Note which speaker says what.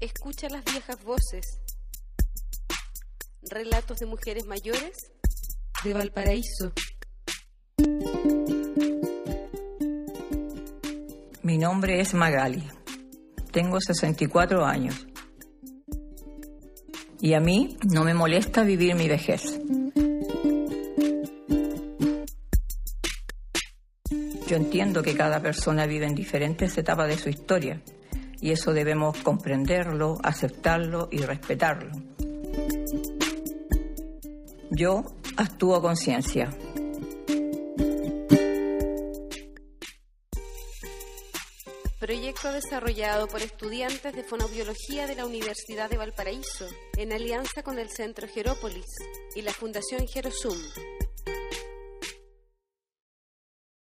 Speaker 1: Escucha las viejas voces. Relatos de mujeres mayores de Valparaíso.
Speaker 2: Mi nombre es Magali. Tengo 64 años. Y a mí no me molesta vivir mi vejez. Yo entiendo que cada persona vive en diferentes etapas de su historia y eso debemos comprenderlo, aceptarlo y respetarlo. Yo actúo a conciencia.
Speaker 1: Proyecto desarrollado por estudiantes de fonobiología de la Universidad de Valparaíso en alianza con el Centro Gerópolis y la Fundación Gerosum.